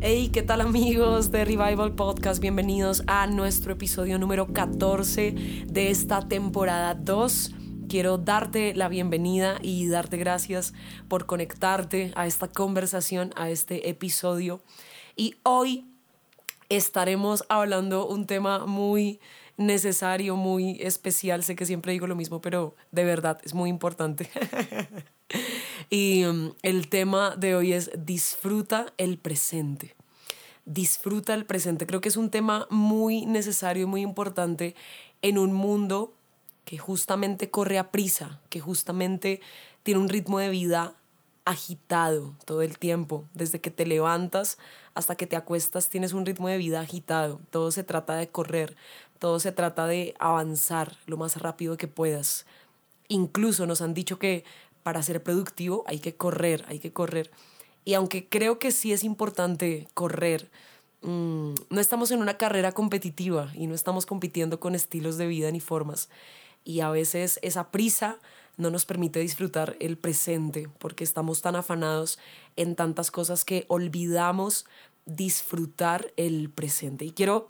Hey, ¿qué tal amigos de Revival Podcast? Bienvenidos a nuestro episodio número 14 de esta temporada 2. Quiero darte la bienvenida y darte gracias por conectarte a esta conversación, a este episodio. Y hoy estaremos hablando un tema muy necesario, muy especial. Sé que siempre digo lo mismo, pero de verdad es muy importante. y um, el tema de hoy es disfruta el presente disfruta el presente. Creo que es un tema muy necesario y muy importante en un mundo que justamente corre a prisa, que justamente tiene un ritmo de vida agitado todo el tiempo. Desde que te levantas hasta que te acuestas tienes un ritmo de vida agitado. Todo se trata de correr, todo se trata de avanzar lo más rápido que puedas. Incluso nos han dicho que para ser productivo hay que correr, hay que correr. Y aunque creo que sí es importante correr, mm, no estamos en una carrera competitiva y no estamos compitiendo con estilos de vida ni formas. Y a veces esa prisa no nos permite disfrutar el presente porque estamos tan afanados en tantas cosas que olvidamos disfrutar el presente. Y quiero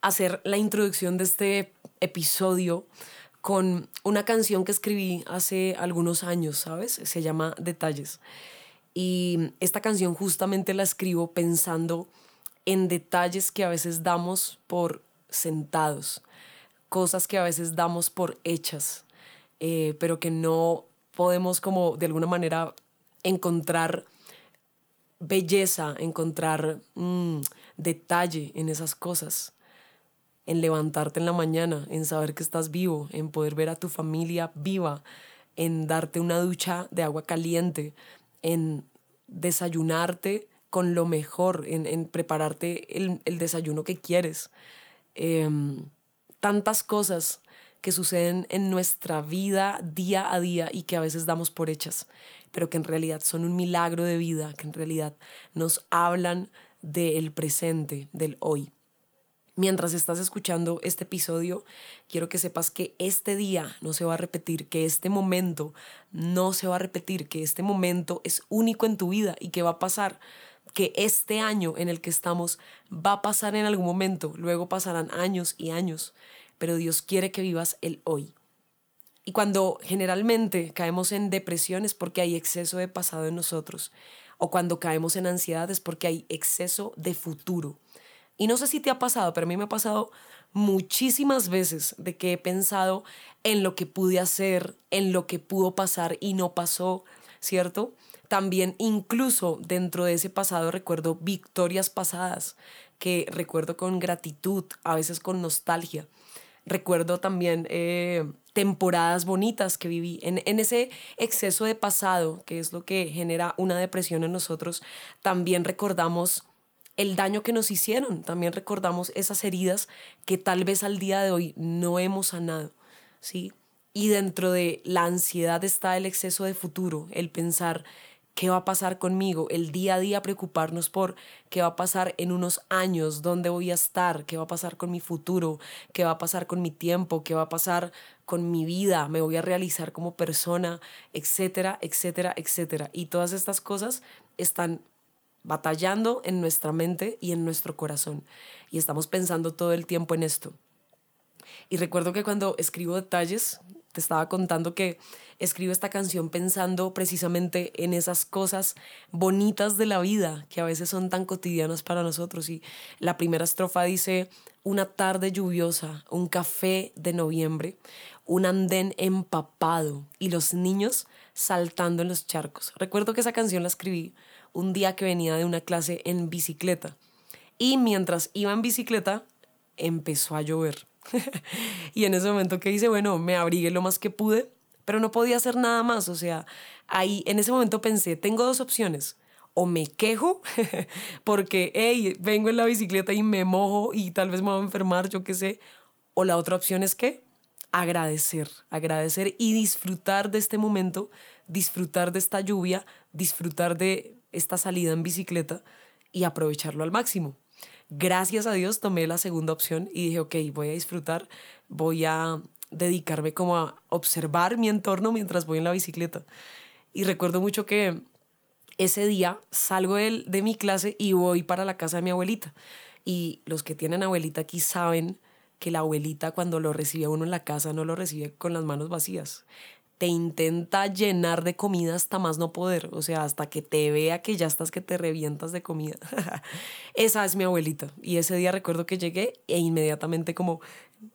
hacer la introducción de este episodio con una canción que escribí hace algunos años, ¿sabes? Se llama Detalles. Y esta canción justamente la escribo pensando en detalles que a veces damos por sentados, cosas que a veces damos por hechas, eh, pero que no podemos como de alguna manera encontrar belleza, encontrar mm, detalle en esas cosas, en levantarte en la mañana, en saber que estás vivo, en poder ver a tu familia viva, en darte una ducha de agua caliente, en desayunarte con lo mejor, en, prepararte el, desayuno que quieres. Em, tantas cosas que suceden en nuestra vida día a día y que a veces damos por hechas, pero que en realidad son un milagro de vida, que en realidad nos hablan del presente, del hoy. Mientras estás escuchando este episodio, quiero que sepas que este día no se va a repetir, que este momento no se va a repetir, que este momento es único en tu vida y que va a pasar, que este año en el que estamos va a pasar en algún momento, luego pasarán años y años, pero Dios quiere que vivas el hoy. Y cuando generalmente caemos en depresión es porque hay exceso de pasado en nosotros, o cuando caemos en ansiedad es porque hay exceso de futuro. Y no sé si te ha pasado, pero a mí me ha pasado muchísimas veces de que he pensado en lo que pude hacer, en lo que pudo pasar y no pasó, ¿cierto? También incluso dentro de ese pasado recuerdo victorias pasadas que recuerdo con gratitud, a veces con nostalgia. Recuerdo también eh, temporadas bonitas que viví. En, en ese exceso de pasado, que es lo que genera una depresión en nosotros, también recordamos el daño que nos hicieron. También recordamos esas heridas que tal vez al día de hoy no hemos sanado, ¿sí? Y dentro de la ansiedad está el exceso de futuro, el pensar qué va a pasar conmigo, el día a día preocuparnos por qué va a pasar en unos años, dónde voy a estar, qué va a pasar con mi futuro, qué va a pasar con mi tiempo, qué va a pasar con mi vida, me voy a realizar como persona, etcétera, etcétera, etcétera. Y todas estas cosas están batallando en nuestra mente y en nuestro corazón. Y estamos pensando todo el tiempo en esto. Y recuerdo que cuando escribo detalles, te estaba contando que escribo esta canción pensando precisamente en esas cosas bonitas de la vida que a veces son tan cotidianas para nosotros. Y la primera estrofa dice, una tarde lluviosa, un café de noviembre, un andén empapado y los niños saltando en los charcos. Recuerdo que esa canción la escribí un día que venía de una clase en bicicleta. Y mientras iba en bicicleta, empezó a llover. y en ese momento que hice, bueno, me abrigué lo más que pude, pero no podía hacer nada más. O sea, ahí en ese momento pensé, tengo dos opciones. O me quejo porque, hey, vengo en la bicicleta y me mojo y tal vez me voy a enfermar, yo qué sé. O la otra opción es que agradecer, agradecer y disfrutar de este momento, disfrutar de esta lluvia, disfrutar de esta salida en bicicleta y aprovecharlo al máximo. Gracias a Dios tomé la segunda opción y dije, ok, voy a disfrutar, voy a dedicarme como a observar mi entorno mientras voy en la bicicleta. Y recuerdo mucho que ese día salgo de, de mi clase y voy para la casa de mi abuelita. Y los que tienen abuelita aquí saben que la abuelita cuando lo recibe a uno en la casa no lo recibe con las manos vacías te intenta llenar de comida hasta más no poder, o sea, hasta que te vea que ya estás que te revientas de comida. Esa es mi abuelita. Y ese día recuerdo que llegué e inmediatamente como,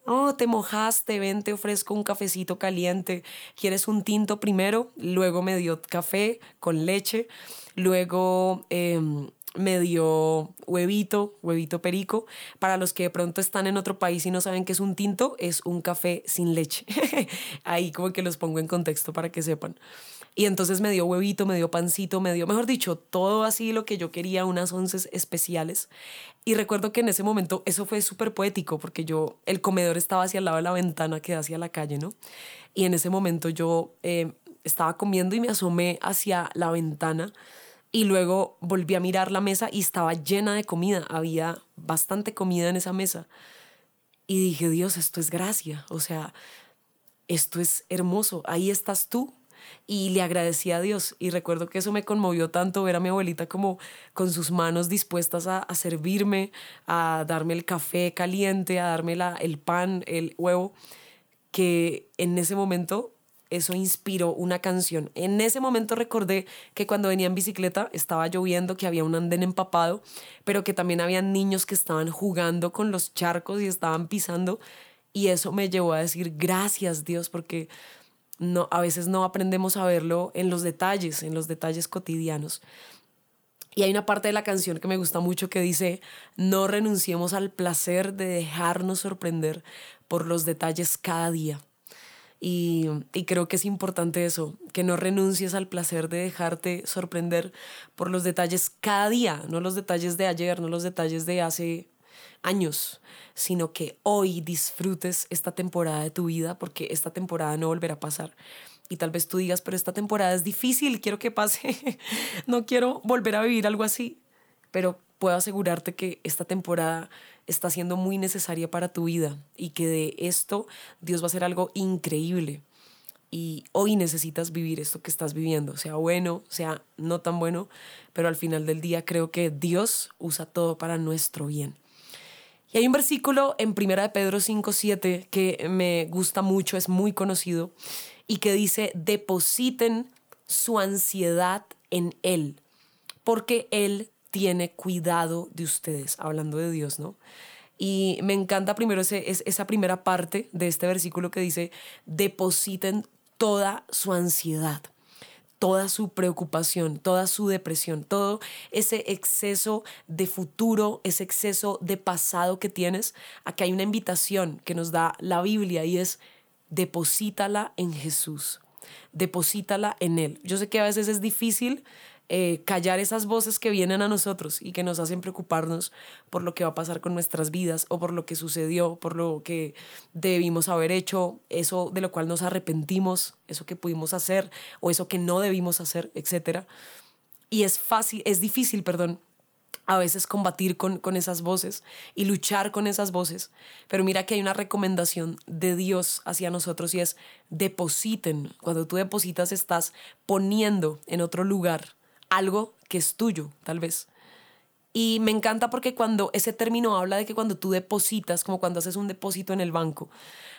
oh, te mojaste, ven, te ofrezco un cafecito caliente, ¿quieres un tinto primero? Luego me dio café con leche, luego... Eh, me dio huevito, huevito perico. Para los que de pronto están en otro país y no saben qué es un tinto, es un café sin leche. Ahí como que los pongo en contexto para que sepan. Y entonces me dio huevito, me dio pancito, me dio, mejor dicho, todo así lo que yo quería, unas once especiales. Y recuerdo que en ese momento eso fue súper poético porque yo, el comedor estaba hacia el lado de la ventana que da hacia la calle, ¿no? Y en ese momento yo eh, estaba comiendo y me asomé hacia la ventana y luego volví a mirar la mesa y estaba llena de comida, había bastante comida en esa mesa. Y dije, Dios, esto es gracia, o sea, esto es hermoso, ahí estás tú. Y le agradecí a Dios y recuerdo que eso me conmovió tanto ver a mi abuelita como con sus manos dispuestas a, servirme, a darme el café caliente, a darme la, el pan, el huevo, que en ese momento eso inspiró una canción. En ese momento recordé que cuando venía en bicicleta estaba lloviendo, que había un andén empapado, pero que también había niños que estaban jugando con los charcos y estaban pisando. Y eso me llevó a decir gracias Dios, porque no, a veces no aprendemos a verlo en los detalles, en los detalles cotidianos. Y hay una parte de la canción que me gusta mucho que dice, no renunciemos al placer de dejarnos sorprender por los detalles cada día. Y, creo que es importante eso, que no renuncies al placer de dejarte sorprender por los detalles cada día, no los detalles de ayer, no los detalles de hace años, sino que hoy disfrutes esta temporada de tu vida porque esta temporada no volverá a pasar. Y tal vez tú digas, pero esta temporada es difícil, quiero que pase, no quiero volver a vivir algo así, pero puedo asegurarte que esta temporada está siendo muy necesaria para tu vida y que de esto Dios va a hacer algo increíble. Y hoy necesitas vivir esto que estás viviendo, sea bueno, sea no tan bueno, pero al final del día creo que Dios usa todo para nuestro bien. Y hay un versículo en 1 de Pedro 5:7 que me gusta mucho, es muy conocido y que dice, "Depositen su ansiedad en él, porque él tiene cuidado de ustedes, hablando de Dios, ¿no? Y me encanta primero ese, esa primera parte de este versículo que dice, depositen toda su ansiedad, toda su preocupación, toda su depresión, todo ese exceso de futuro, ese exceso de pasado que tienes. Aquí hay una invitación que nos da la Biblia y es, deposítala en Jesús, deposítala en Él. Yo sé que a veces es difícil eh, callar esas voces que vienen a nosotros y que nos hacen preocuparnos por lo que va a pasar con nuestras vidas o por lo que sucedió, por lo que debimos haber hecho, eso de lo cual nos arrepentimos, eso que pudimos hacer o eso que no debimos hacer, etc. Y es fácil, es difícil, perdón, a veces combatir con, con, esas voces y luchar con esas voces. Pero mira que hay una recomendación de Dios hacia nosotros y es depositen. Cuando tú depositas estás poniendo en otro lugar algo que es tuyo, tal vez. Y me encanta porque cuando ese término habla de que cuando tú depositas, como cuando haces un depósito en el banco,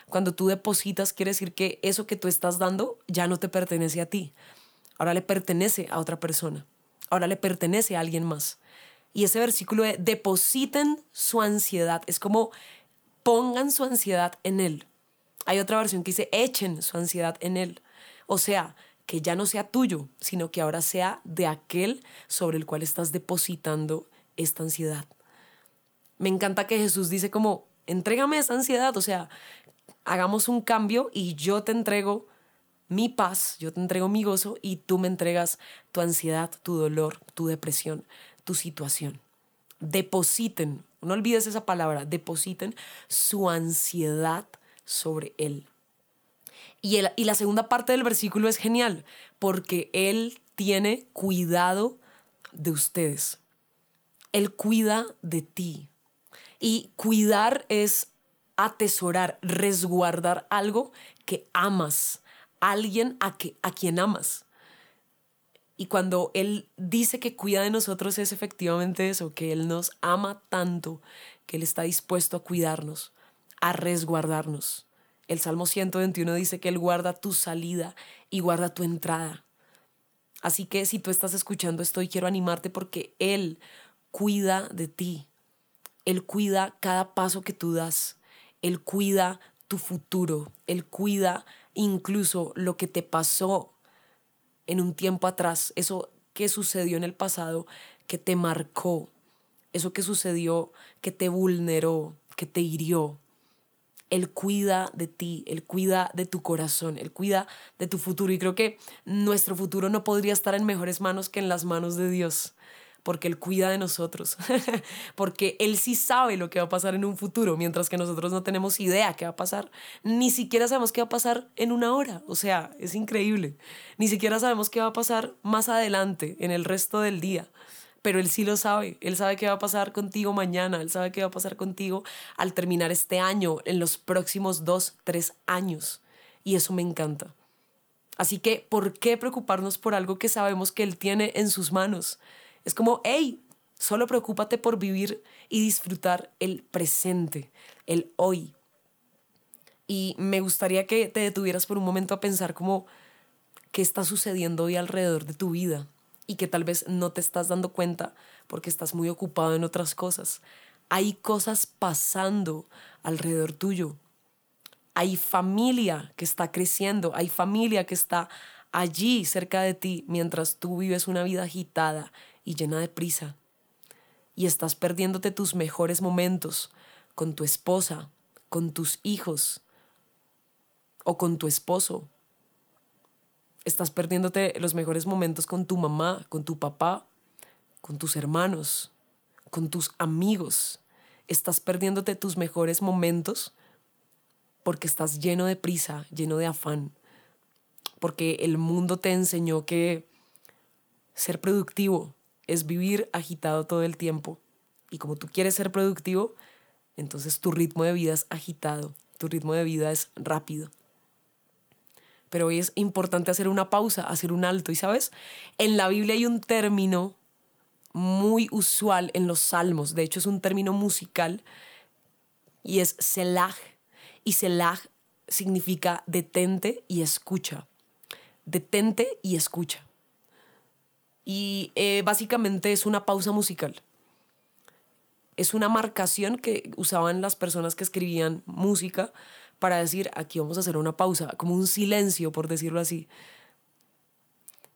cuando tú depositas quiere decir que eso que tú estás dando ya no te pertenece a ti. Ahora le pertenece a otra persona. Ahora le pertenece a alguien más. Y ese versículo de depositen su ansiedad es como pongan su ansiedad en él. Hay otra versión que dice echen su ansiedad en él. O sea, que ya no sea tuyo, sino que ahora sea de aquel sobre el cual estás depositando esta ansiedad. Me encanta que Jesús dice como, entrégame esa ansiedad, o sea, hagamos un cambio y yo te entrego mi paz, yo te entrego mi gozo y tú me entregas tu ansiedad, tu dolor, tu depresión, tu situación. Depositen, no olvides esa palabra, depositen su ansiedad sobre Él. Y, y la segunda parte del versículo es genial, porque Él tiene cuidado de ustedes. Él cuida de ti. Y cuidar es atesorar, resguardar algo que amas, alguien a, que, a quien amas. Y cuando Él dice que cuida de nosotros es efectivamente eso, que Él nos ama tanto, que Él está dispuesto a cuidarnos, a resguardarnos. El Salmo 121 dice que Él guarda tu salida y guarda tu entrada. Así que si tú estás escuchando esto quiero animarte porque Él cuida de ti. Él cuida cada paso que tú das. Él cuida tu futuro. Él cuida incluso lo que te pasó en un tiempo atrás. Eso que sucedió en el pasado que te marcó. Eso que sucedió que te vulneró, que te hirió. Él cuida de ti, Él cuida de tu corazón, Él cuida de tu futuro. Y creo que nuestro futuro no podría estar en mejores manos que en las manos de Dios porque Él cuida de nosotros, porque Él sí sabe lo que va a pasar en un futuro, mientras que nosotros no tenemos idea qué va a pasar, ni siquiera sabemos qué va a pasar en una hora, o sea, es increíble, ni siquiera sabemos qué va a pasar más adelante, en el resto del día. Pero Él sí lo sabe, Él sabe qué va a pasar contigo mañana, Él sabe qué va a pasar contigo al terminar este año, en los próximos dos, tres años. Y eso me encanta. Así que, ¿por qué preocuparnos por algo que sabemos que Él tiene en sus manos? Es como, hey, solo preocúpate por vivir y disfrutar el presente, el hoy. Y me gustaría que te detuvieras por un momento a pensar como qué está sucediendo hoy alrededor de tu vida y que tal vez no te estás dando cuenta porque estás muy ocupado en otras cosas. Hay cosas pasando alrededor tuyo. Hay familia que está creciendo, hay familia que está allí cerca de ti mientras tú vives una vida agitada y llena de prisa. Y estás perdiéndote tus mejores momentos con tu esposa, con tus hijos o con tu esposo. Estás perdiéndote los mejores momentos con tu mamá, con tu papá, con tus hermanos, con tus amigos. Estás perdiéndote tus mejores momentos porque estás lleno de prisa, lleno de afán. Porque el mundo te enseñó que ser productivo es vivir agitado todo el tiempo. Y como tú quieres ser productivo, entonces tu ritmo de vida es agitado, tu ritmo de vida es rápido. Pero hoy es importante hacer una pausa, hacer un alto. Y sabes, en la Biblia hay un término muy usual en los salmos, de hecho es un término musical y es selah. Y selah significa detente y escucha. Detente y escucha y eh, básicamente es una pausa musical. Es una marcación que usaban las personas que escribían música para decir, aquí vamos a hacer una pausa, como un silencio, por decirlo así.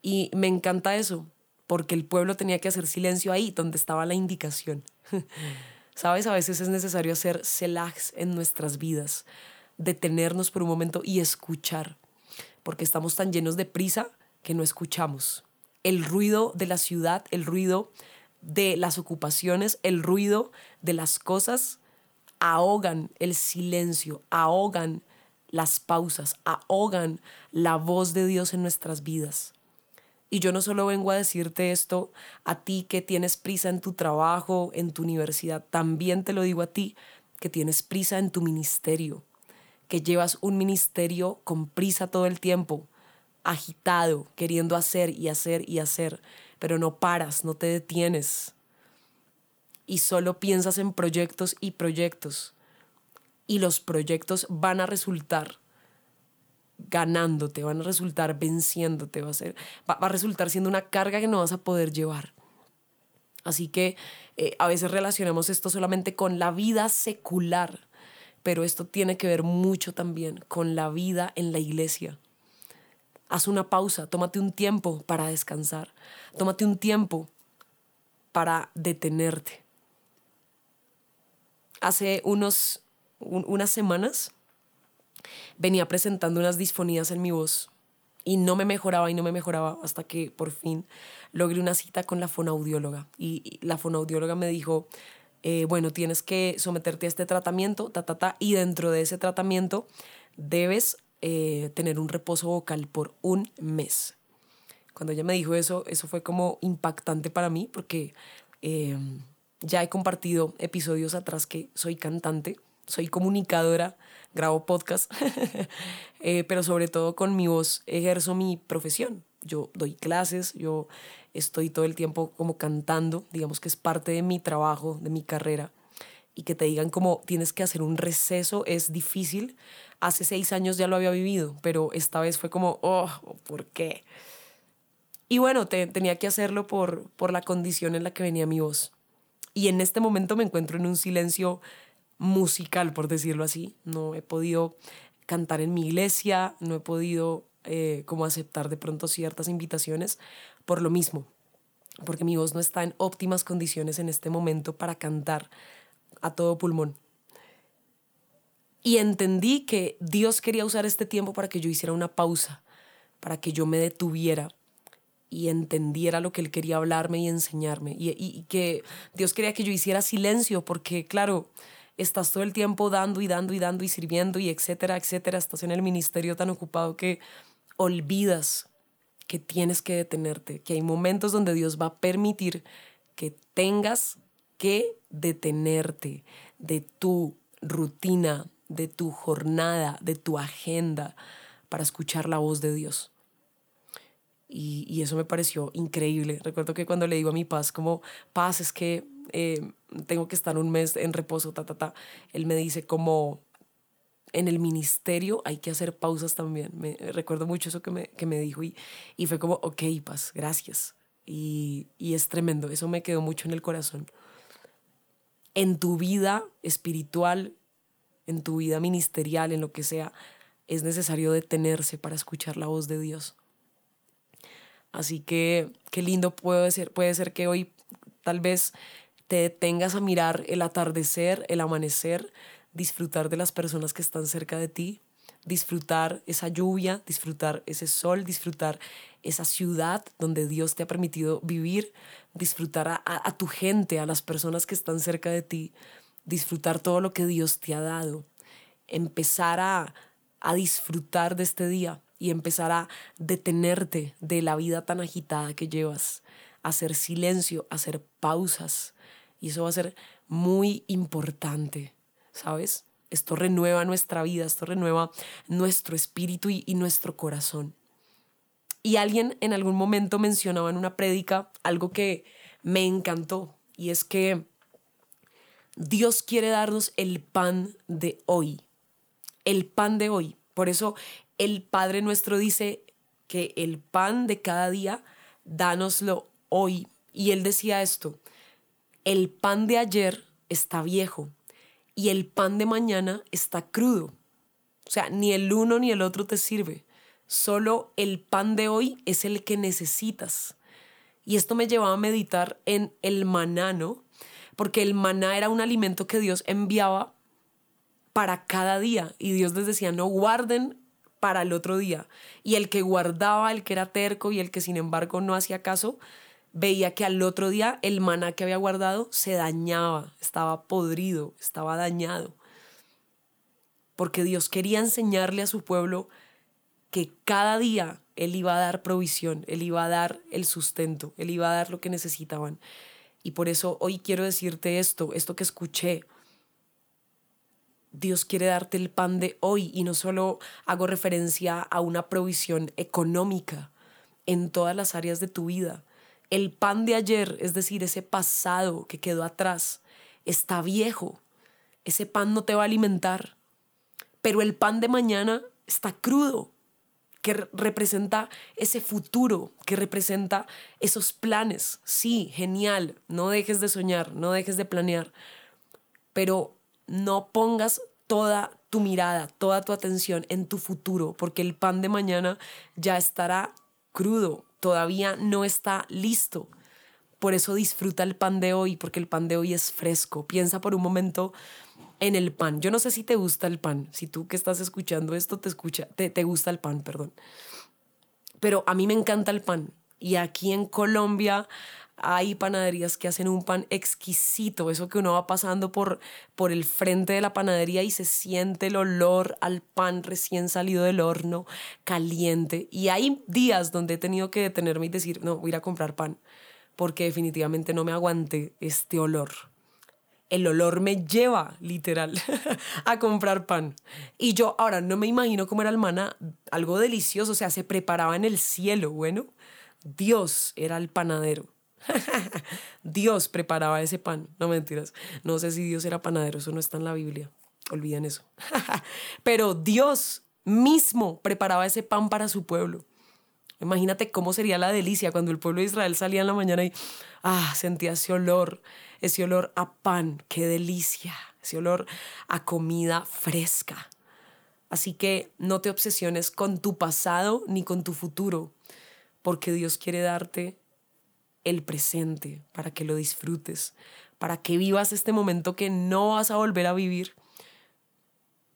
Y me encanta eso, porque el pueblo tenía que hacer silencio ahí, donde estaba la indicación. Sabes, a veces es necesario hacer selahs en nuestras vidas, detenernos por un momento y escuchar, porque estamos tan llenos de prisa que no escuchamos el ruido de la ciudad, el ruido de las ocupaciones, el ruido de las cosas, ahogan el silencio, ahogan las pausas, ahogan la voz de Dios en nuestras vidas. Y yo no solo vengo a decirte esto a ti que tienes prisa en tu trabajo, en tu universidad, también te lo digo a ti que tienes prisa en tu ministerio, que llevas un ministerio con prisa todo el tiempo, agitado, queriendo hacer y hacer y hacer, pero no paras, no te detienes. Y solo piensas en proyectos y proyectos. Y los proyectos van a resultar ganándote, van a resultar venciéndote, va a, ser, va, a resultar siendo una carga que no vas a poder llevar. Así que eh, a veces relacionamos esto solamente con la vida secular, pero esto tiene que ver mucho también con la vida en la iglesia. Haz una pausa, tómate un tiempo para descansar, tómate un tiempo para detenerte. Hace unos, unas semanas venía presentando unas disfonías en mi voz y no me mejoraba y no me mejoraba hasta que por fin logré una cita con la fonaudióloga y, la fonaudióloga me dijo, eh, bueno, tienes que someterte a este tratamiento, ta, ta, y dentro de ese tratamiento debes eh, tener un reposo vocal por un mes. Cuando ella me dijo eso, eso fue como impactante para mí porque em, ya he compartido episodios atrás que soy cantante, soy comunicadora, grabo podcast, eh, pero sobre todo con mi voz ejerzo mi profesión. Yo doy clases, yo estoy todo el tiempo como cantando, digamos que es parte de mi trabajo, de mi carrera y que te digan como tienes que hacer un receso es difícil. Hace seis años ya lo había vivido, pero esta vez fue como, oh, ¿por qué? Y bueno, tenía que hacerlo por, por la condición en la que venía mi voz. Y en este momento me encuentro en un silencio musical, por decirlo así. No he podido cantar en mi iglesia, no he podido eh, como aceptar de pronto ciertas invitaciones por lo mismo, porque mi voz no está en óptimas condiciones en este momento para cantar a todo pulmón. Y entendí que Dios quería usar este tiempo para que yo hiciera una pausa, para que yo me detuviera y entendiera lo que Él quería hablarme y enseñarme. Y, que Dios quería que yo hiciera silencio, porque claro, estás todo el tiempo dando y dando y dando y sirviendo y etcétera, etcétera. Estás en el ministerio tan ocupado que olvidas que tienes que detenerte, que hay momentos donde Dios va a permitir que tengas que detenerte de tu rutina, de tu jornada, de tu agenda para escuchar la voz de Dios. Y, eso me pareció increíble. Recuerdo que cuando le digo a mi paz, como, paz, es que eh, tengo que estar un mes en reposo, ta, ta, ta, él me dice como, en el ministerio hay que hacer pausas también. Me, recuerdo mucho eso que me, que me dijo y, y fue como, ok, paz, gracias. Y, y es tremendo, eso me quedó mucho en el corazón en tu vida espiritual, en tu vida ministerial, en lo que sea, es necesario detenerse para escuchar la voz de Dios. Así que qué lindo puede ser, puede ser que hoy tal vez te detengas a mirar el atardecer, el amanecer, disfrutar de las personas que están cerca de ti, disfrutar esa lluvia, disfrutar ese sol, disfrutar esa ciudad donde Dios te ha permitido vivir, disfrutar a, tu gente, a las personas que están cerca de ti, disfrutar todo lo que Dios te ha dado, empezar a, a disfrutar de este día y empezar a detenerte de la vida tan agitada que llevas, hacer silencio, hacer pausas. Y eso va a ser muy importante, ¿sabes? Esto renueva nuestra vida, esto renueva nuestro espíritu y, nuestro corazón. Y alguien en algún momento mencionaba en una prédica algo que me encantó y es que Dios quiere darnos el pan de hoy, el pan de hoy. Por eso el Padre nuestro dice que el pan de cada día, dánoslo hoy. Y él decía esto, el pan de ayer está viejo, y el pan de mañana está crudo. O sea, ni el uno ni el otro te sirve. Solo el pan de hoy es el que necesitas. Y esto me llevaba a meditar en el maná, ¿no? Porque el maná era un alimento que Dios enviaba para cada día. Y Dios les decía, no guarden para el otro día. Y el que guardaba, el que era terco y el que sin embargo no hacía caso, veía que al otro día el maná que había guardado se dañaba, estaba podrido, estaba dañado. Porque Dios quería enseñarle a su pueblo que cada día Él iba a dar provisión, Él iba a dar el sustento, Él iba a dar lo que necesitaban. Y por eso hoy quiero decirte esto, esto que escuché. Dios quiere darte el pan de hoy y no solo hago referencia a una provisión económica en todas las áreas de tu vida, el pan de ayer, es decir, ese pasado que quedó atrás, está viejo. Ese pan no te va a alimentar. Pero el pan de mañana está crudo, que representa ese futuro, que representa esos planes. Sí, genial, no dejes de soñar, no dejes de planear, pero no pongas toda tu mirada, toda tu atención en tu futuro, porque el pan de mañana ya estará crudo, todavía no está listo. Por eso disfruta el pan de hoy, porque el pan de hoy es fresco. Piensa por un momento en el pan. Yo no sé si te gusta el pan, si tú que estás escuchando esto te escucha, te, te gusta el pan, perdón. Pero a mí me encanta el pan. Y aquí en Colombia hay panaderías que hacen un pan exquisito, eso que uno va pasando por, por el frente de la panadería y se siente el olor al pan recién salido del horno, caliente. Y hay días donde he tenido que detenerme y decir, no, voy a ir a comprar pan, porque definitivamente no me aguante este olor. El olor me lleva, literal, a comprar pan. Y yo ahora no me imagino cómo era el maná, algo delicioso, o sea, se preparaba en el cielo, bueno. Dios era el panadero. Dios preparaba ese pan. No mentiras. No sé si Dios era panadero, eso no está en la Biblia. Olviden eso. Pero Dios mismo preparaba ese pan para su pueblo. Imagínate cómo sería la delicia cuando el pueblo de Israel salía en la mañana y ah, sentía ese olor, ese olor a pan, qué delicia, ese olor a comida fresca. Así que no te obsesiones con tu pasado ni con tu futuro, porque Dios quiere darte el presente, para que lo disfrutes, para que vivas este momento que no vas a volver a vivir.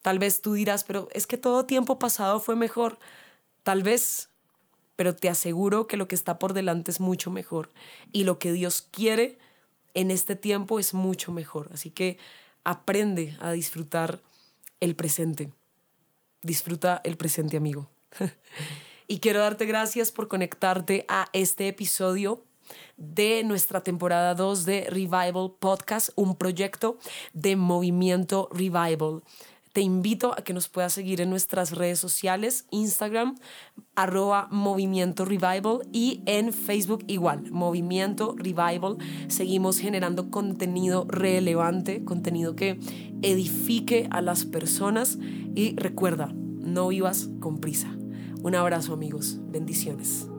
Tal vez tú dirás, pero es que todo tiempo pasado fue mejor. Tal vez, pero te aseguro que lo que está por delante es mucho mejor. Y lo que Dios quiere en este tiempo es mucho mejor. Así que aprende a disfrutar el presente. Disfruta el presente, amigo. y quiero darte gracias por conectarte a este episodio de nuestra temporada 2 de Revival Podcast, un proyecto de movimiento Revival. Te invito a que nos puedas seguir en nuestras redes sociales, Instagram, arroba Movimiento Revival y en Facebook igual, Movimiento Revival. Seguimos generando contenido relevante, contenido que edifique a las personas y recuerda, no vivas con prisa. Un abrazo amigos, bendiciones.